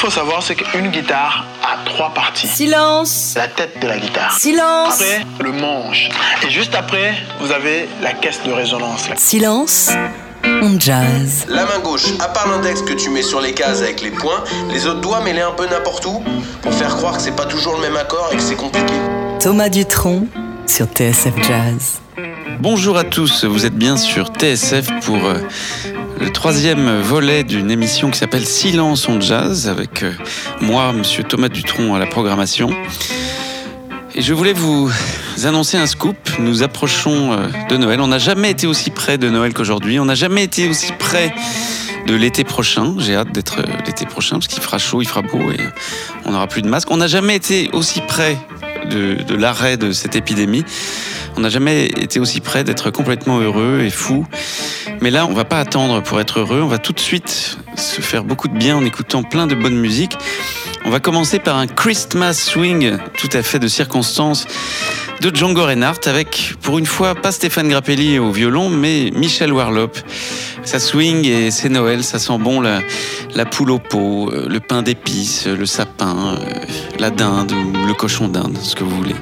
faut savoir, c'est qu'une guitare a trois parties. Silence. La tête de la guitare. Silence. Après, le manche. Et juste après, vous avez la caisse de résonance. Silence. On jazz. La main gauche, à part l'index que tu mets sur les cases avec les points, les autres doigts mets-les un peu n'importe où pour faire croire que c'est pas toujours le même accord et que c'est compliqué. Thomas Dutronc sur TSF Jazz. Bonjour à tous, vous êtes bien sur TSF pour euh, le troisième volet d'une émission qui s'appelle Silence on Jazz avec euh, moi, monsieur Thomas Dutronc à la programmation. Et je voulais vous annoncer un scoop. Nous approchons euh, de Noël. On n'a jamais été aussi près de Noël qu'aujourd'hui. On n'a jamais été aussi près de l'été prochain. J'ai hâte d'être l'été prochain parce qu'il fera chaud, il fera beau et on n'aura plus de masque. On n'a jamais été aussi près de l'arrêt de cette épidémie. On n'a jamais été aussi près d'être complètement heureux et fou. Mais là, on va pas attendre pour être heureux. On va tout de suite se faire beaucoup de bien en écoutant plein de bonne musique. On va commencer par un Christmas swing tout à fait de circonstance de Django Reinhardt avec, pour une fois, pas Stéphane Grappelli au violon, mais Michel Warlop. Ça swing et c'est Noël, ça sent bon la, la poule au pot, le pain d'épices, le sapin, euh, la dinde ou le cochon d'Inde, ce que vous voulez.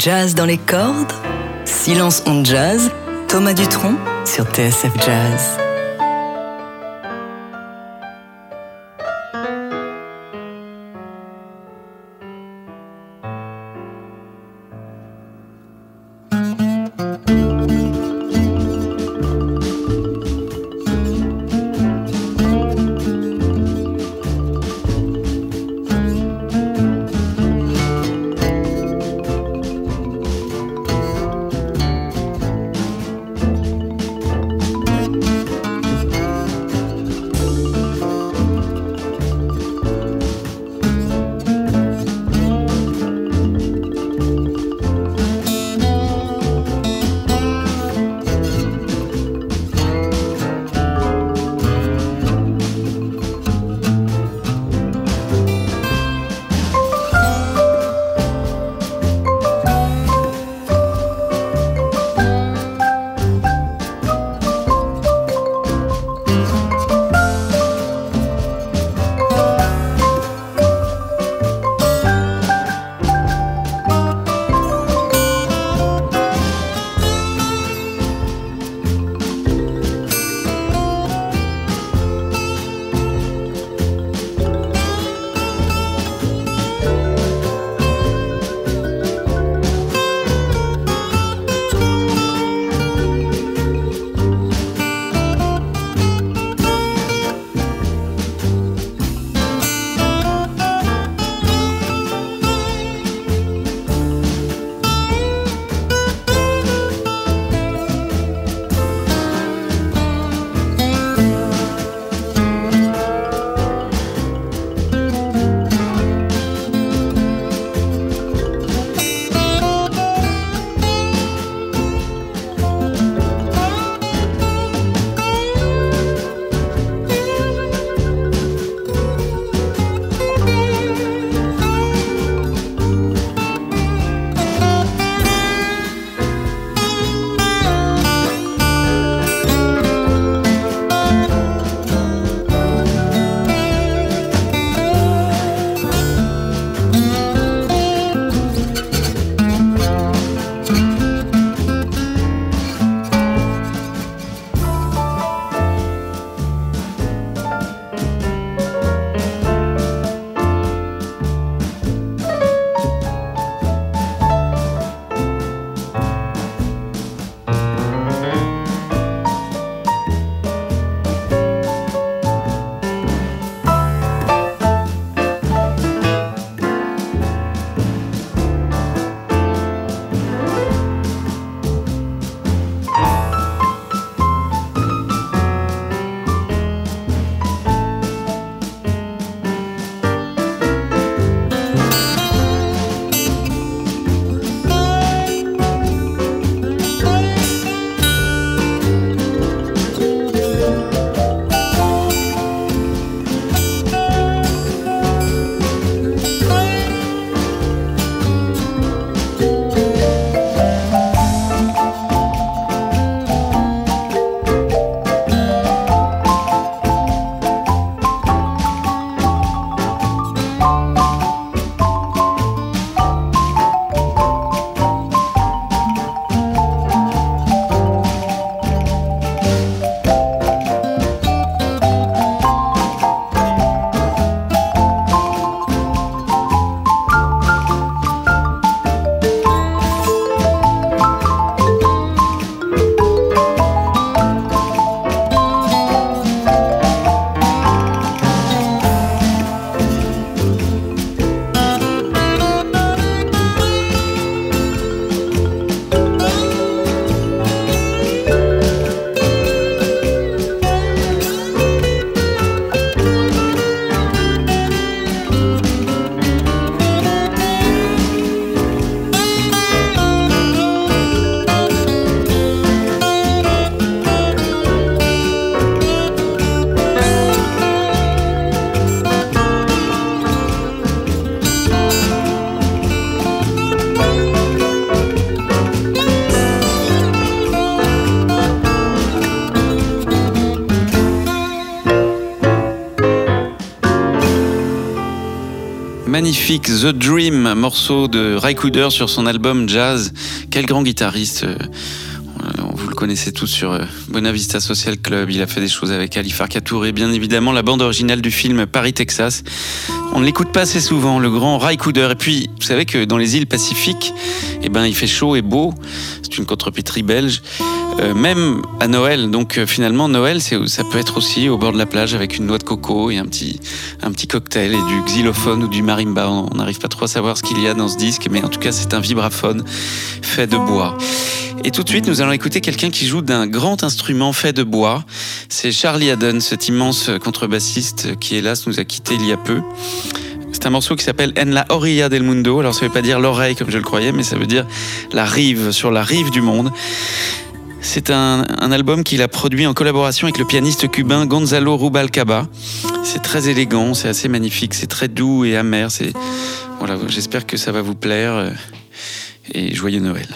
Jazz dans les cordes, Silence on jazz, Thomas Dutronc sur TSF Jazz. The Dream, morceau de Ray Cooder sur son album Jazz. Quel grand guitariste euh, vous le connaissez tous sur euh, Bonavista Social Club. Il a fait des choses avec Ali Farka et bien évidemment la bande originale du film Paris, Texas. On ne l'écoute pas assez souvent, le grand Ray Cooder. Et puis, vous savez que dans les îles Pacifiques, eh ben, il fait chaud et beau. C'est une contrepétrie belge. Euh, même à Noël. Donc finalement, Noël, ça peut être aussi au bord de la plage avec une noix de coco et un petit, un petit cocktail et du xylophone ou du marimba. On n'arrive pas trop à savoir ce qu'il y a dans ce disque, mais en tout cas, c'est un vibraphone fait de bois. Et tout de suite, nous allons écouter quelqu'un qui joue d'un grand instrument fait de bois. C'est Charlie Haddon, cet immense contrebassiste qui, hélas, nous a quittés il y a peu. C'est un morceau qui s'appelle En la orilla del mundo. Alors, ça ne veut pas dire l'oreille comme je le croyais, mais ça veut dire la rive, sur la rive du monde. C'est un, album qu'il a produit en collaboration avec le pianiste cubain Gonzalo Rubalcaba. C'est très élégant, c'est assez magnifique, c'est très doux et amer. Voilà, j'espère que ça va vous plaire euh, et joyeux Noël.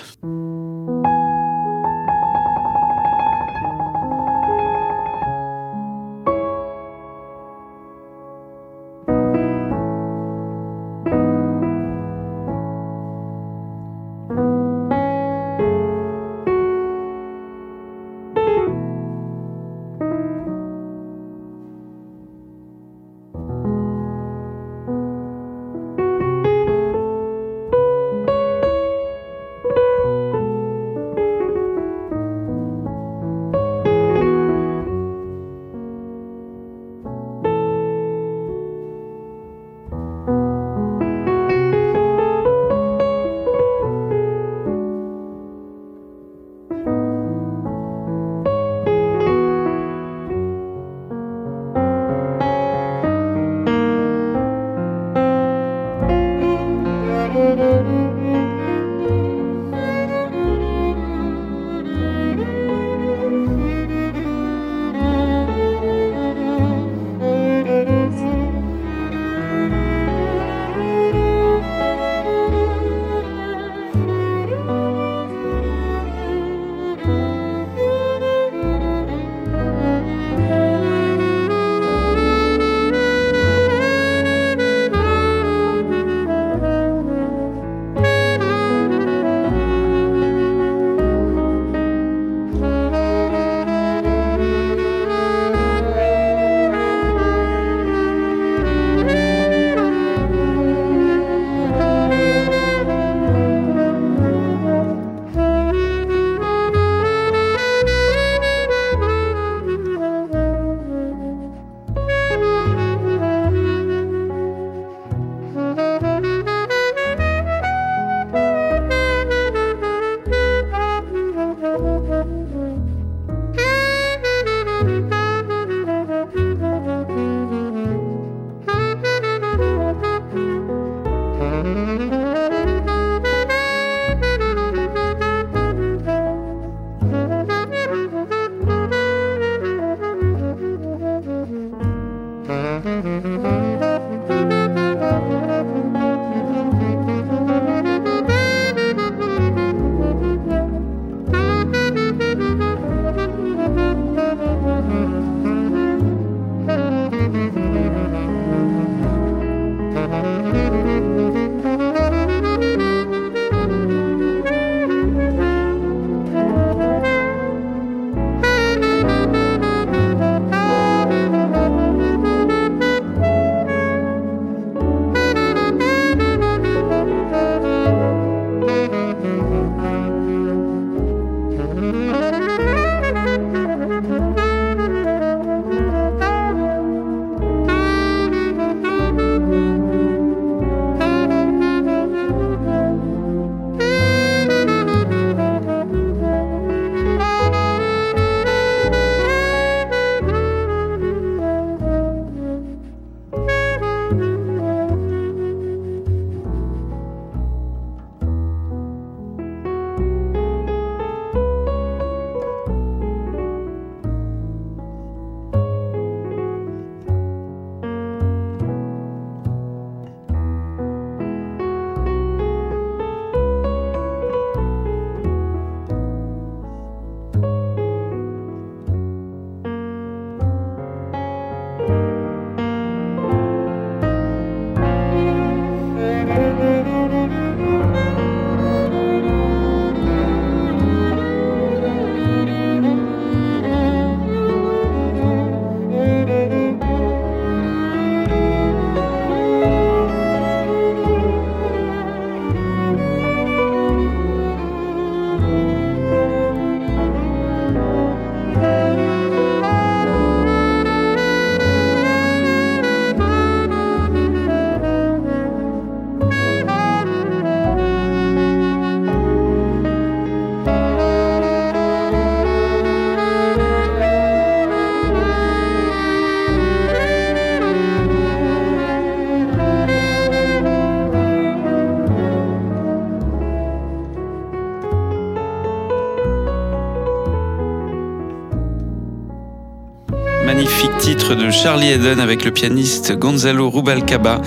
Titre de Charlie Eden avec le pianiste Gonzalo Rubalcaba,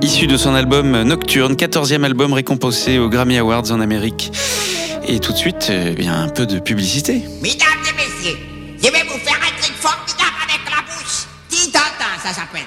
issu de son album Nocturne, 14e album récompensé aux Grammy Awards en Amérique. Et tout de suite, eh bien, un peu de publicité. Mesdames et messieurs, je vais vous faire un truc formidable avec la bouche. Titata, ça s'appelle?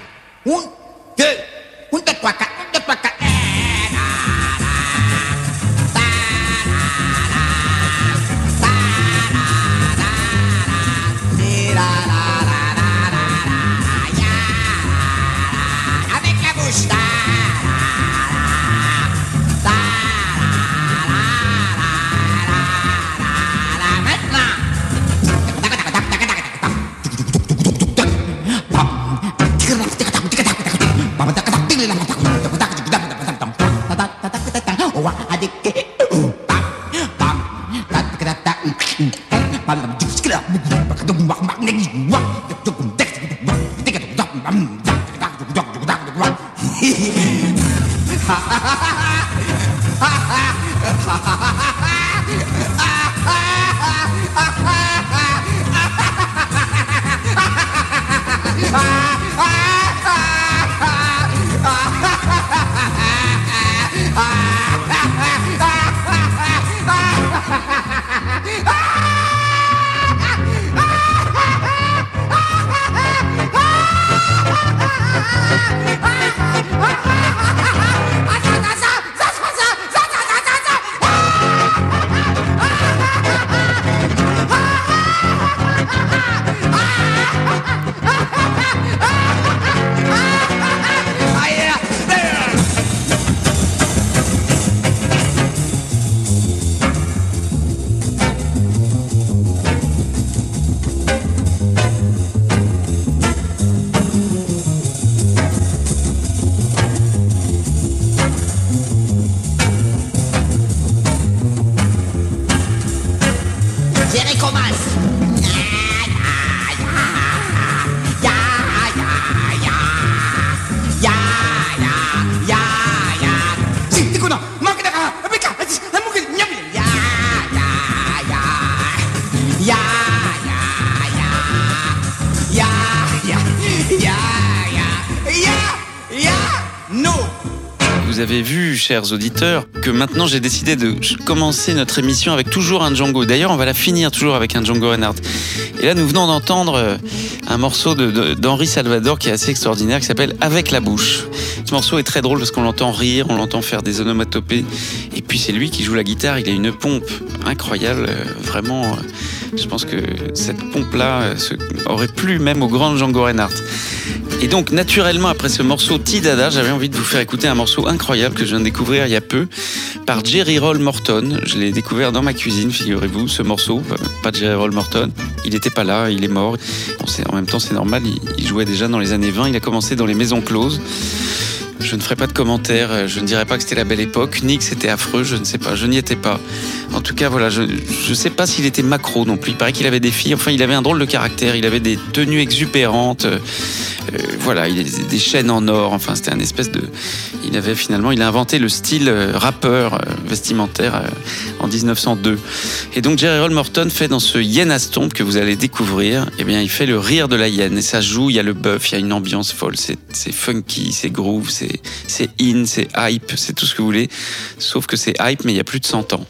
Chers auditeurs, que maintenant j'ai décidé de commencer notre émission avec toujours un Django. D'ailleurs, on va la finir toujours avec un Django Reinhardt. Et là, nous venons d'entendre euh, un morceau d'Henri Salvador qui est assez extraordinaire, qui s'appelle Avec la bouche. Ce morceau est très drôle parce qu'on l'entend rire, on l'entend faire des onomatopées. Et puis c'est lui qui joue la guitare, il a une pompe incroyable, euh, vraiment. euh, Je pense que cette pompe-là aurait plu même au grand Django Reinhardt. Et donc, naturellement, après ce morceau Tidada, j'avais envie de vous faire écouter un morceau incroyable que je viens de découvrir il y a peu par Jerry Roll Morton. Je l'ai découvert dans ma cuisine, figurez-vous, ce morceau. Euh, Pas Jerry Roll Morton. Il n'était pas là, il est mort. En même temps, c'est normal, il, jouait déjà dans les années 20. Il a commencé dans les maisons closes. Je ne ferai pas de commentaires, euh, je ne dirais pas que c'était la belle époque, ni que c'était affreux, je ne sais pas, je n'y étais pas. En tout cas, voilà, je ne sais pas s'il était macro non plus. Il paraît qu'il avait des filles, enfin, il avait un drôle de caractère, il avait des tenues exubérantes, euh, voilà, il avait des chaînes en or, enfin, c'était un espèce de. Il avait finalement, il a inventé le style euh, rappeur euh, vestimentaire en 1902. Et donc, Jerry Roll Morton fait dans ce Yen Astombe que vous allez découvrir, eh bien, il fait le rire de la hyène, et ça joue, il y a le bœuf, il y a une ambiance folle, c'est funky, c'est groove, c'est in, c'est hype, c'est tout ce que vous voulez, sauf que c'est hype, mais il y a plus de 100 ans.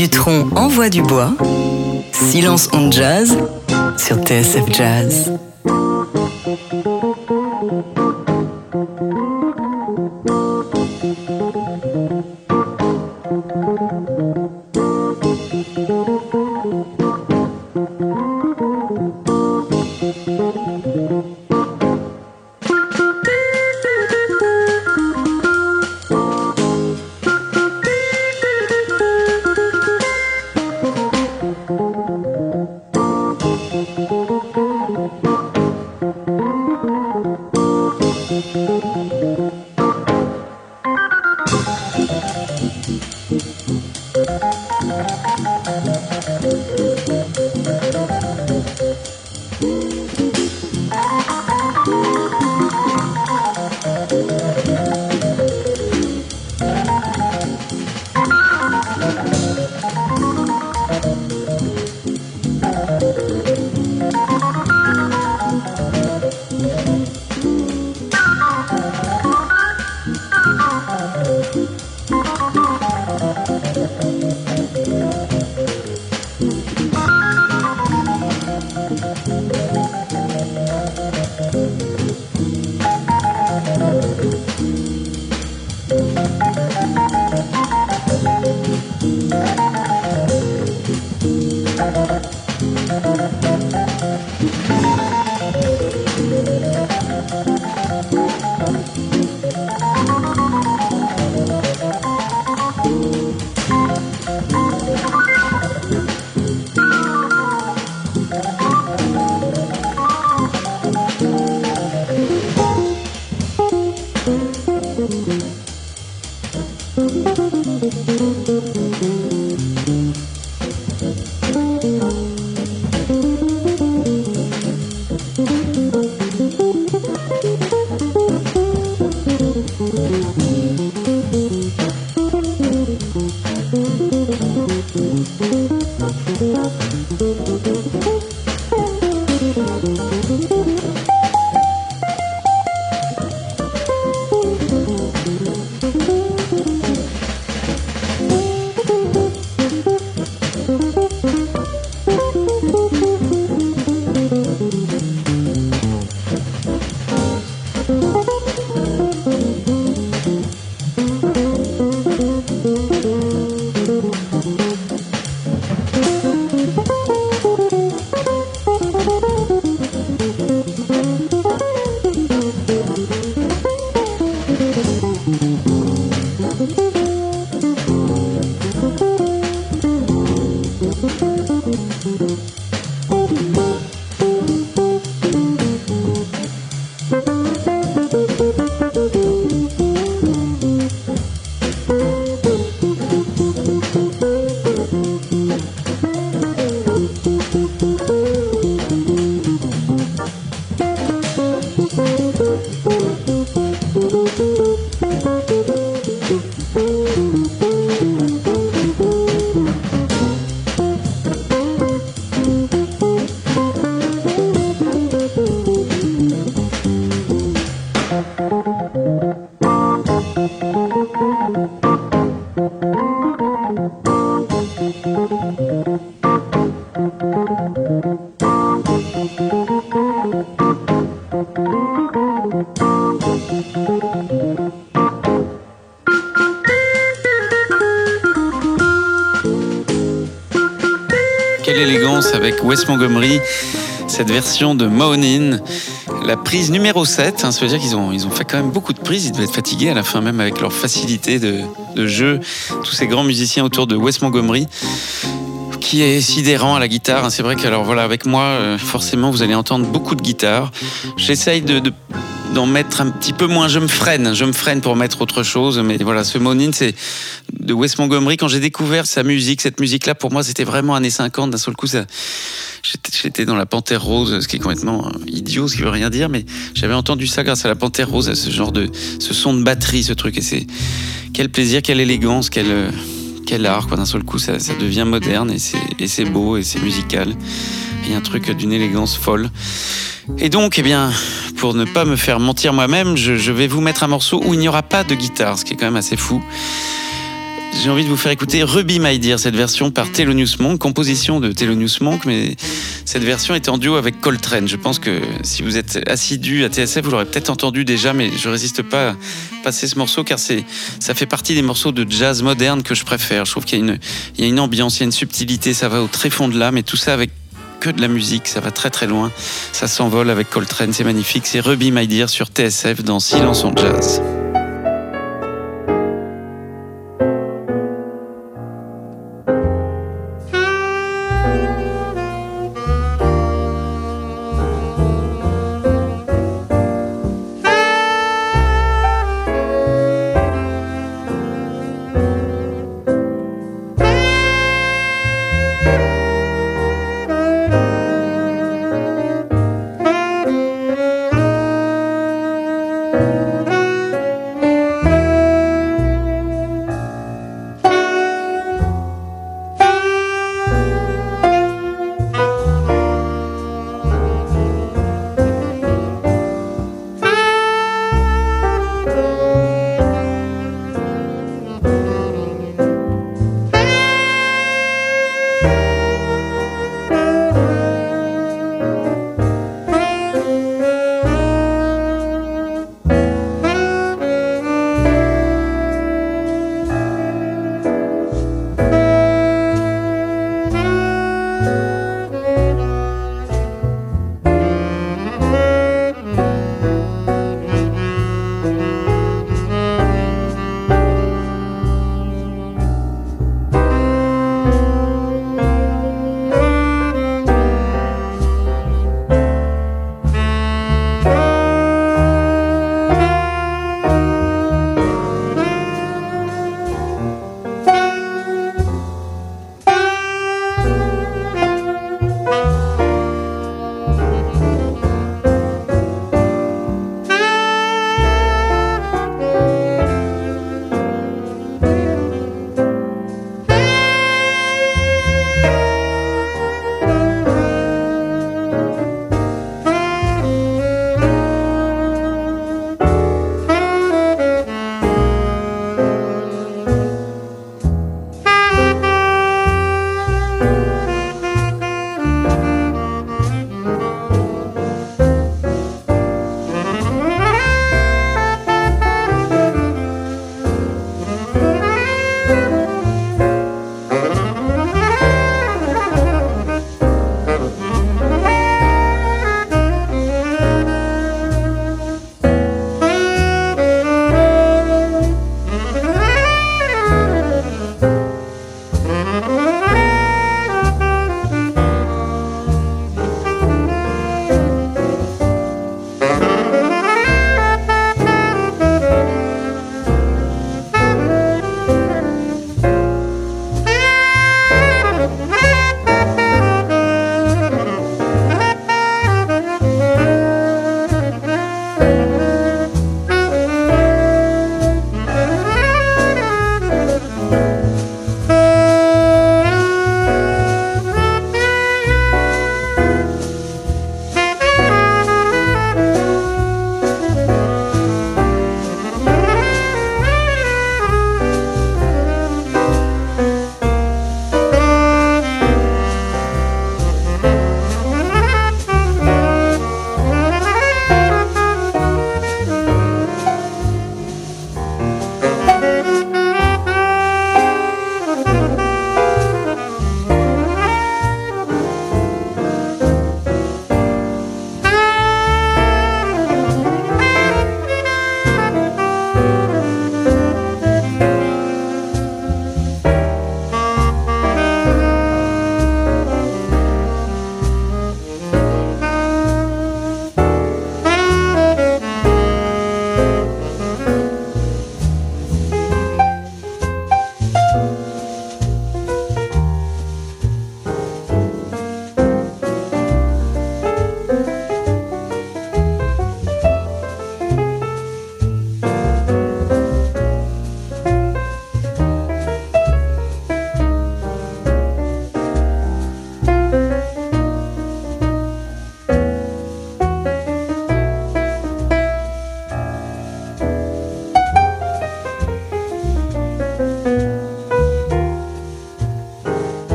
Dutronc envoie du bois. Silence on jazz sur TSF Jazz. Avec Wes Montgomery, cette version de Moanin, la prise numéro 7. hein, ça veut dire qu'ils ont, ils ont fait quand même beaucoup de prises. Ils devaient être fatigués à la fin, même avec leur facilité de, jeu. Tous ces grands musiciens autour de Wes Montgomery qui est sidérant à la guitare. hein. C'est vrai que alors voilà, avec moi, euh, forcément, vous allez entendre beaucoup de guitare. J'essaye de- d'en mettre un petit peu moins. Je me freine, je me freine pour mettre autre chose. Mais voilà, ce Monin, c'est de Wes Montgomery. Quand j'ai découvert sa musique, cette musique-là, pour moi, c'était vraiment années 50. D'un seul coup, j'étais, dans la Panthère Rose, ce qui est complètement idiot, ce qui veut rien dire, mais j'avais entendu ça grâce à la Panthère Rose, à ce genre de, ce son de batterie, ce truc. Et c'est quel plaisir, quelle élégance, quel, euh, quel art. Quoi. D'un seul coup, ça, devient moderne et c'est, et c'est beau et c'est musical. Il y a un truc d'une élégance folle. Et donc, eh bien, pour ne pas me faire mentir moi-même, je, je vais vous mettre un morceau où il n'y aura pas de guitare, ce qui est quand même assez fou. J'ai envie de vous faire écouter Ruby My Dear, cette version par Thelonious Monk, composition de Thelonious Monk, mais cette version est en duo avec Coltrane. Je pense que si vous êtes assidu à TSF, vous l'aurez peut-être entendu déjà, mais je résiste pas à passer ce morceau car c'est, ça fait partie des morceaux de jazz moderne que je préfère. Je trouve qu'il y a une, y a une ambiance, il y a une subtilité, ça va au très fond de l'âme et tout ça avec que de la musique, ça va très très loin. Ça s'envole avec Coltrane, c'est magnifique. C'est Ruby My Dear sur TSF dans Silence en Jazz.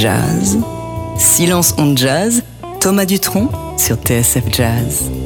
Jazz. Silence on jazz, Thomas Dutronc sur TSF Jazz.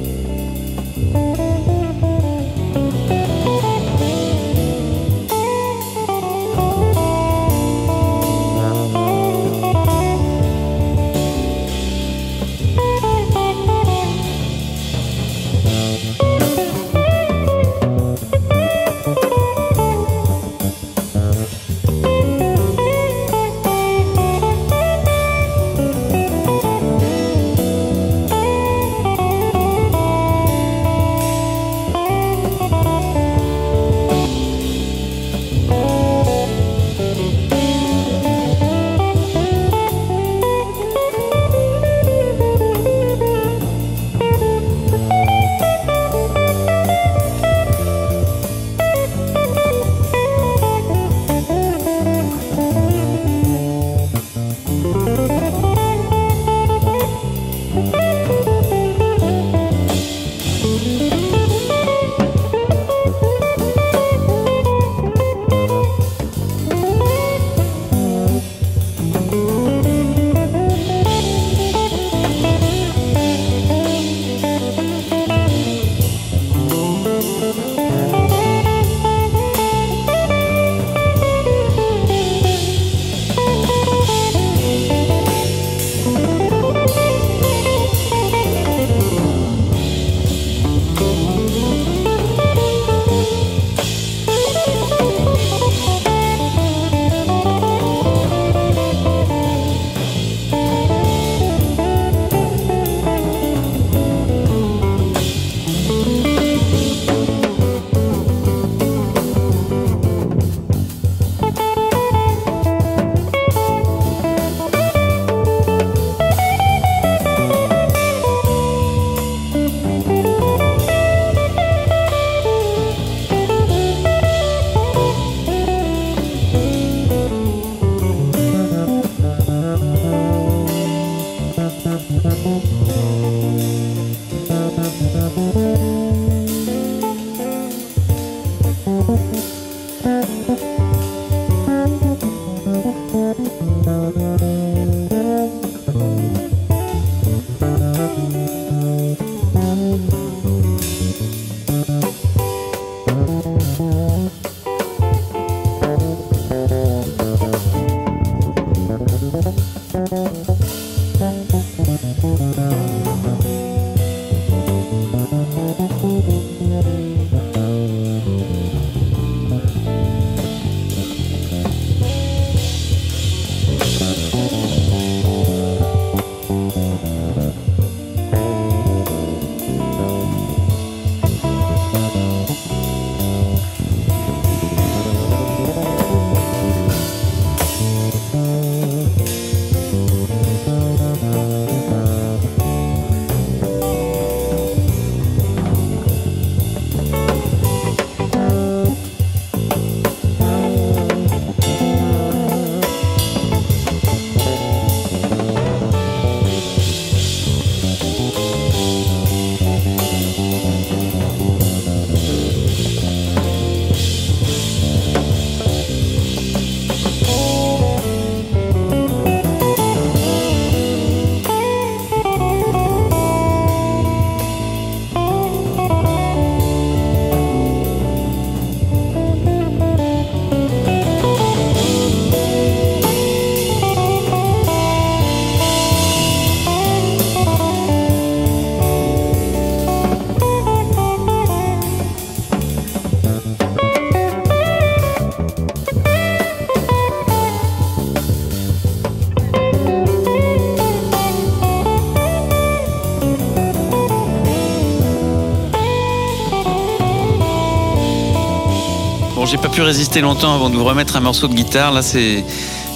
J'ai pas pu résister longtemps avant de vous remettre un morceau de guitare. Là, c'est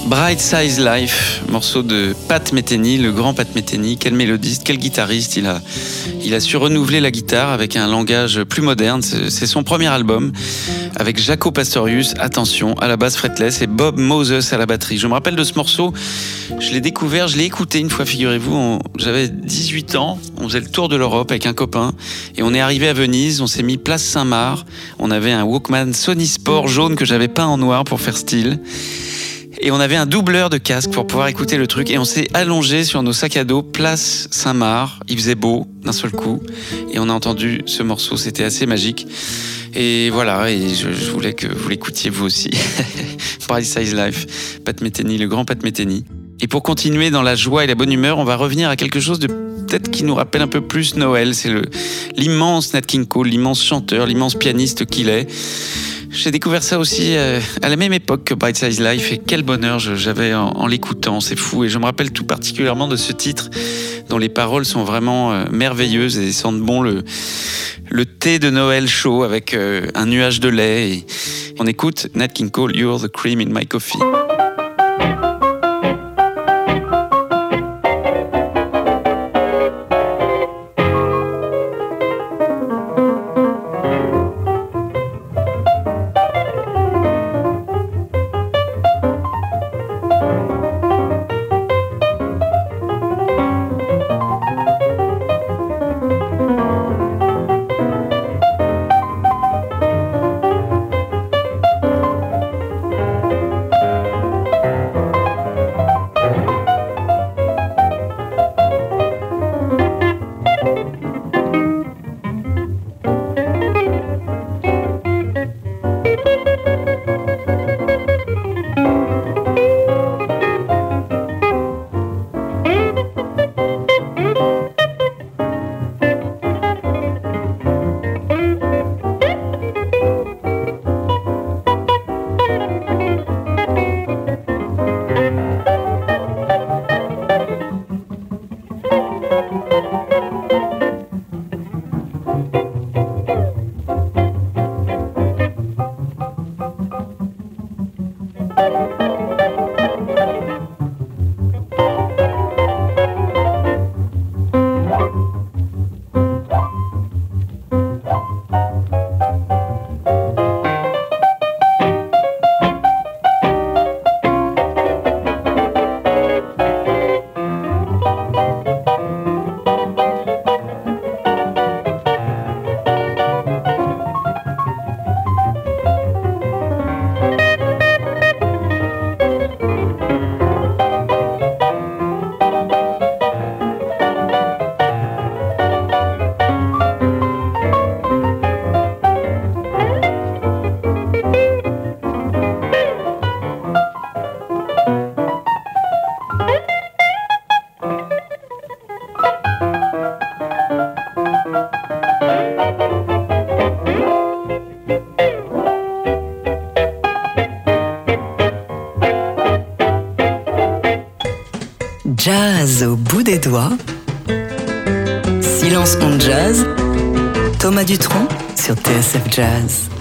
Bright Size Life, morceau de Pat Metheny, le grand Pat Metheny. Quel mélodiste, quel guitariste. Il a, il a su renouveler la guitare avec un langage plus moderne. C'est son premier album avec Jaco Pastorius, attention, à la basse fretless et Bob Moses à la batterie. Je me rappelle de ce morceau. Je l'ai découvert, je l'ai écouté une fois, figurez-vous. J'avais 18 ans, on faisait le tour de l'Europe avec un copain et on est arrivé à Venise, on s'est mis place Saint-Marc. On avait un Walkman Sony Sport jaune que j'avais peint en noir pour faire style. Et on avait un doubleur de casque pour pouvoir écouter le truc. Et on s'est allongé sur nos sacs à dos, place Saint-Marc. Il faisait beau d'un seul coup. Et on a entendu ce morceau. C'était assez magique. Et voilà, et je, voulais que vous l'écoutiez vous aussi. Bright Size Life, Pat Metheny, le grand Pat Metheny. Et pour continuer dans la joie et la bonne humeur, on va revenir à quelque chose de peut-être qui nous rappelle un peu plus Noël. C'est l'immense Nat King Cole, l'immense chanteur, l'immense pianiste qu'il est. J'ai découvert ça aussi euh, à la même époque que Bright Size Life et quel bonheur j'avais en, l'écoutant, c'est fou. Et je me rappelle tout particulièrement de ce titre dont les paroles sont vraiment euh, merveilleuses et sentent bon le, thé de Noël chaud avec euh, un nuage de lait. On écoute Nat King Cole, You're the cream in my coffee. Des doigts. Silence on jazz. Thomas Dutronc sur TSF Jazz.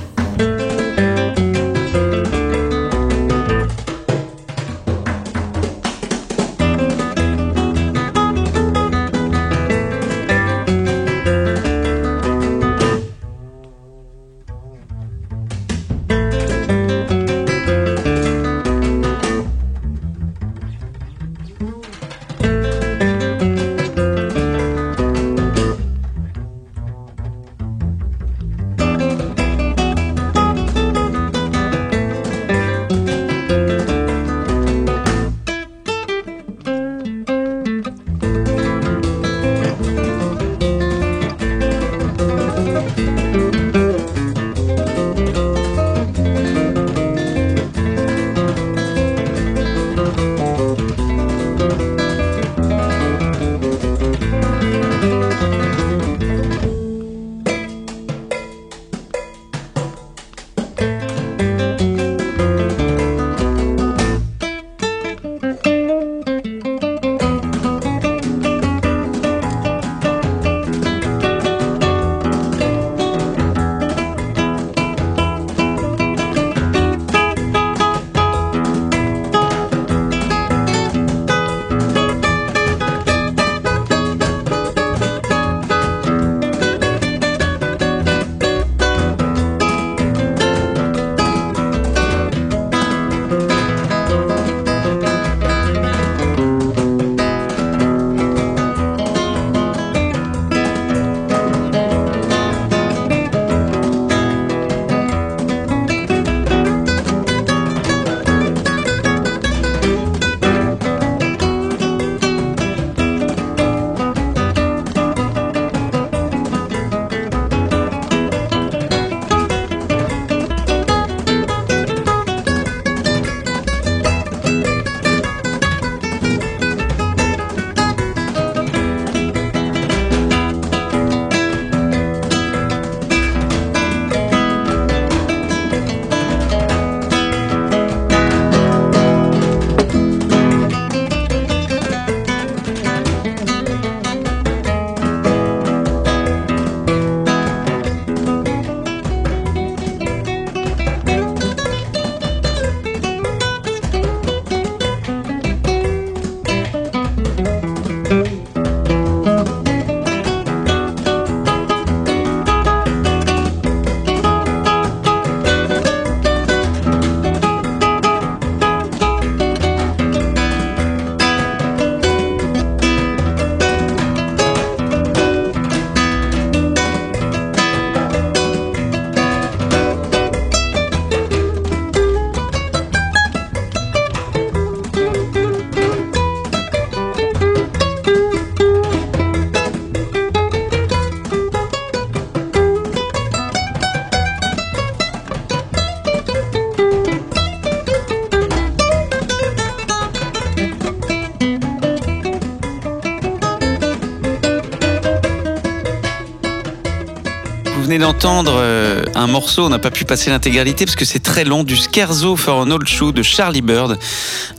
D'entendre euh, un morceau, on n'a pas pu passer l'intégralité parce que c'est très long, du Scherzo for an Old Shoe de Charlie Bird.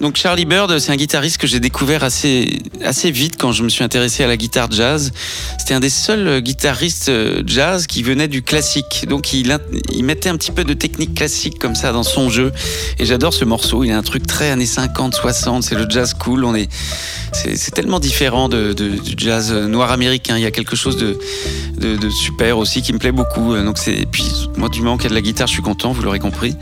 Donc Charlie Bird, c'est un guitariste que j'ai découvert assez, assez vite quand je me suis intéressé à la guitare jazz. C'était un des seuls guitaristes euh, jazz qui venait du classique. Donc il, il mettait un petit peu de technique classique comme ça dans son jeu. Et j'adore ce morceau, il a un truc très années 50, 60, c'est le jazz cool. On est, c'est, tellement différent du jazz noir américain. Il y a quelque chose de, super aussi qui me plaît beaucoup. Donc c'est, et puis moi du moment qu'il y a de la guitare, je suis content, vous l'aurez compris.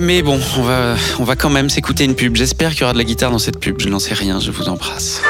Mais bon, on va, on va quand même s'écouter une pub. J'espère qu'il y aura de la guitare dans cette pub. Je n'en sais rien. Je vous embrasse.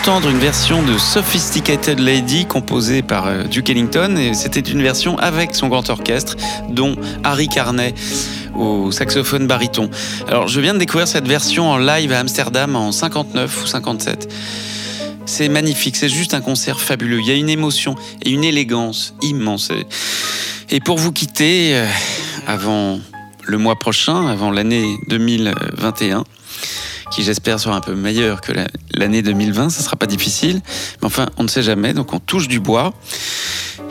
D'entendre une version de Sophisticated Lady composée par euh, Duke Ellington et c'était une version avec son grand orchestre dont Harry Carney au saxophone baryton. Alors je viens de découvrir cette version en live à Amsterdam en 59 ou 57. C'est magnifique, c'est juste un concert fabuleux. Il y a une émotion et une élégance immense. Et pour vous quitter euh, avant le mois prochain, avant l'année 2021, qui j'espère sera un peu meilleur que la- l'année 2020. Ça sera pas difficile, mais enfin, on ne sait jamais, donc on touche du bois.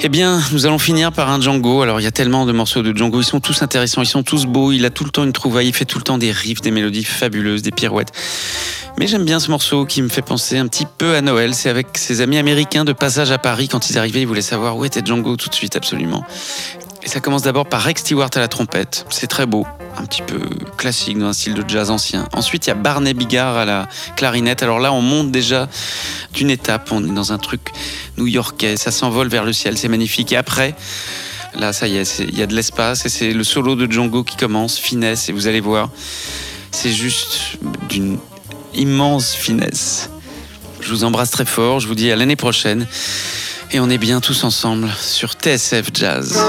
Eh bien, nous allons finir par un Django. Alors, il y a tellement de morceaux de Django, ils sont tous intéressants, ils sont tous beaux. Il a tout le temps une trouvaille, il fait tout le temps des riffs, des mélodies fabuleuses, des pirouettes. Mais j'aime bien ce morceau qui me fait penser un petit peu à Noël. C'est avec ses amis américains de passage à Paris. Quand ils arrivaient, ils voulaient savoir où était Django tout de suite, absolument. Et ça commence d'abord par Rex Stewart à la trompette. C'est très beau, un petit peu classique dans un style de jazz ancien. Ensuite, il y a Barney Bigard à la clarinette. Alors là, on monte déjà d'une étape. On est dans un truc new-yorkais. Ça s'envole vers le ciel. C'est magnifique. Et après, là, ça y est, il y a de l'espace. Et c'est le solo de Django qui commence. Finesse. Et vous allez voir, c'est juste d'une immense finesse. Je vous embrasse très fort. Je vous dis à l'année prochaine. Et on est bien tous ensemble sur TSF Jazz.